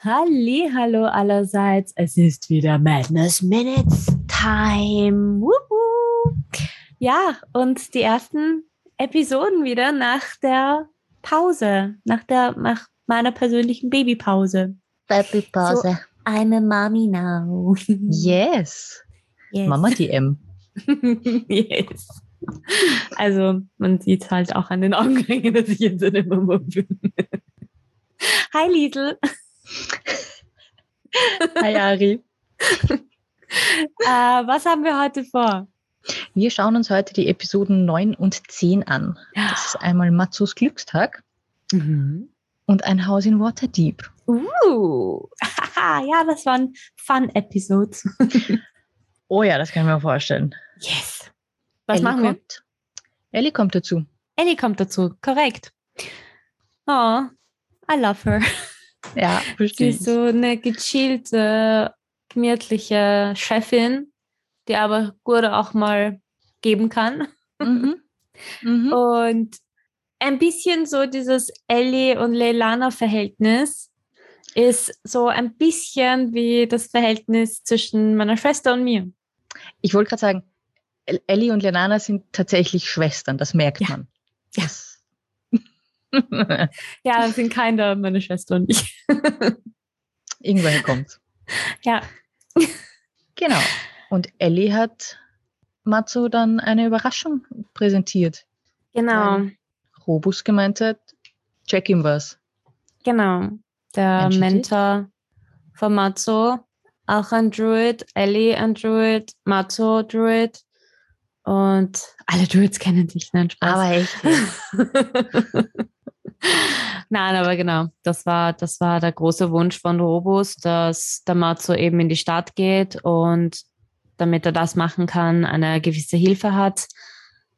Halli, hallo allerseits. Es ist wieder Madness Minutes Time. Wuhu. Ja, und die ersten Episoden wieder nach der Pause, nach der nach meiner persönlichen Babypause. Babypause. So, eine Mami now. Yes. yes. Mama DM. yes. Also man sieht halt auch an den Augenringen, dass ich jetzt eine Mama bin. Hi Liesel. Hi Ari. äh, was haben wir heute vor? Wir schauen uns heute die Episoden 9 und 10 an. Das ist einmal Matsus Glückstag mhm. und ein Haus in Waterdeep. Uh, ja, das waren Fun-Episodes. oh ja, das kann ich mir vorstellen. Yes. Was Ellie machen wir? Kommt. Ellie kommt dazu. Ellie kommt dazu, korrekt. Oh, I love her. Ja, verstehe. Sie ist so eine gechillte, gemütliche Chefin, die aber gut auch mal geben kann. Mhm. Mhm. Und ein bisschen so dieses Ellie und Leilana-Verhältnis ist so ein bisschen wie das Verhältnis zwischen meiner Schwester und mir. Ich wollte gerade sagen, Ellie und Leilana sind tatsächlich Schwestern, das merkt ja. man. Ja. Ja, das sind keine meine Schwester und ich. Irgendwoher kommt. Ja. Genau. Und Ellie hat Matzo dann eine Überraschung präsentiert. Genau. Robus gemeint hat, check ihm was. Genau. Der Mentor von Matzo, auch ein Druid, Ellie ein Druid, Matzo Druid. Und alle Druids kennen sich, nein, Spaß. Aber echt. Nein, aber genau, das war, das war der große Wunsch von Robus, dass der Matzo eben in die Stadt geht und damit er das machen kann, eine gewisse Hilfe hat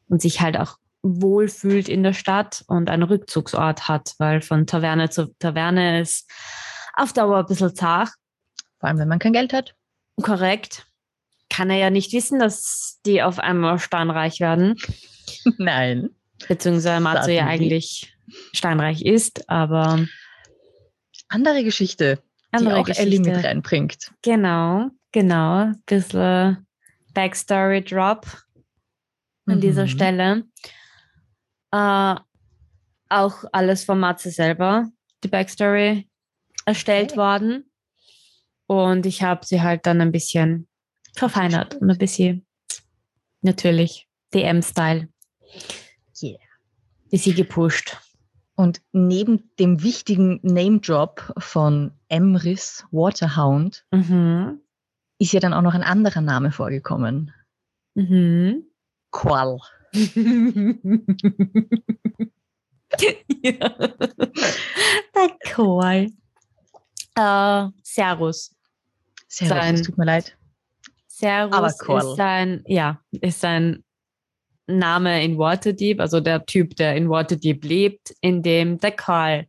und sich halt auch wohlfühlt in der Stadt und einen Rückzugsort hat, weil von Taverne zu Taverne ist auf Dauer ein bisschen zart. Vor allem, wenn man kein Geld hat. Korrekt. Kann er ja nicht wissen, dass die auf einmal steinreich werden. Nein. Beziehungsweise Matzo ja eigentlich steinreich ist, aber. Andere Geschichte, andere die auch Geschichte. Ellie mit reinbringt. Genau, genau. Bisschen Backstory-Drop an mhm. dieser Stelle. Äh, auch alles von Matze selber, die Backstory erstellt okay. worden. Und ich habe sie halt dann ein bisschen verfeinert und ein bisschen natürlich DM-Style. Ist sie gepusht. Und neben dem wichtigen Name-Drop von Emrys Waterhound mhm. ist ja dann auch noch ein anderer Name vorgekommen. Mhm. Qual. ja. Der Qual. Äh, Servus. Servus, sein, tut mir leid. Servus ist sein, ja, ist sein Name in Waterdeep, also der Typ, der in Waterdeep lebt, in dem der Karl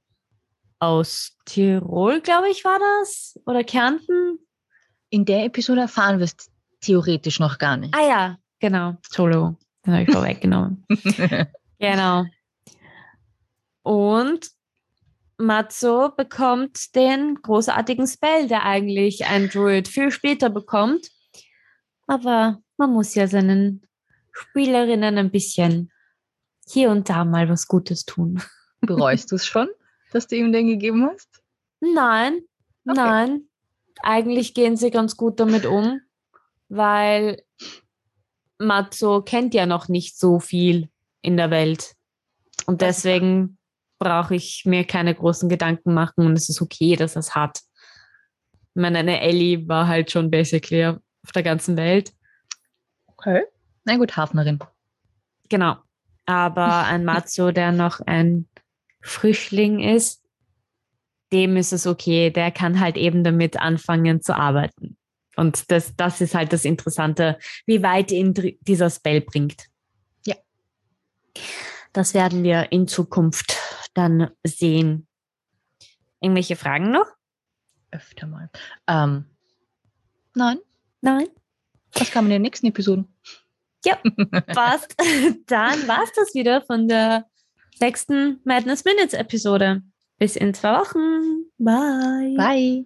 aus Tirol, glaube ich, war das? Oder Kärnten? In der Episode erfahren wir es theoretisch noch gar nicht. Ah ja, genau. Entschuldigung, den habe ich vorweggenommen. genau. Und Matzo bekommt den großartigen Spell, der eigentlich ein Druid viel später bekommt. Aber man muss ja seinen Spielerinnen ein bisschen hier und da mal was Gutes tun. Bereust du es schon, dass du ihm den gegeben hast? Nein, okay. nein. Eigentlich gehen sie ganz gut damit um, weil Matzo kennt ja noch nicht so viel in der Welt. Und deswegen brauche ich mir keine großen Gedanken machen und es ist okay, dass er es hat. Ich meine, eine Ellie war halt schon basically auf der ganzen Welt. Okay. Na gut, Hafnerin. Genau. Aber ein Matzo, der noch ein Frischling ist, dem ist es okay. Der kann halt eben damit anfangen zu arbeiten. Und das, das ist halt das Interessante, wie weit ihn dieser Spell bringt. Ja. Das werden wir in Zukunft dann sehen. Irgendwelche Fragen noch? Öfter mal. Ähm, nein. Nein. Was kam in den nächsten Episoden? Ja, passt. Dann war es das wieder von der sechsten Madness Minutes Episode. Bis in zwei Wochen. Bye. Bye.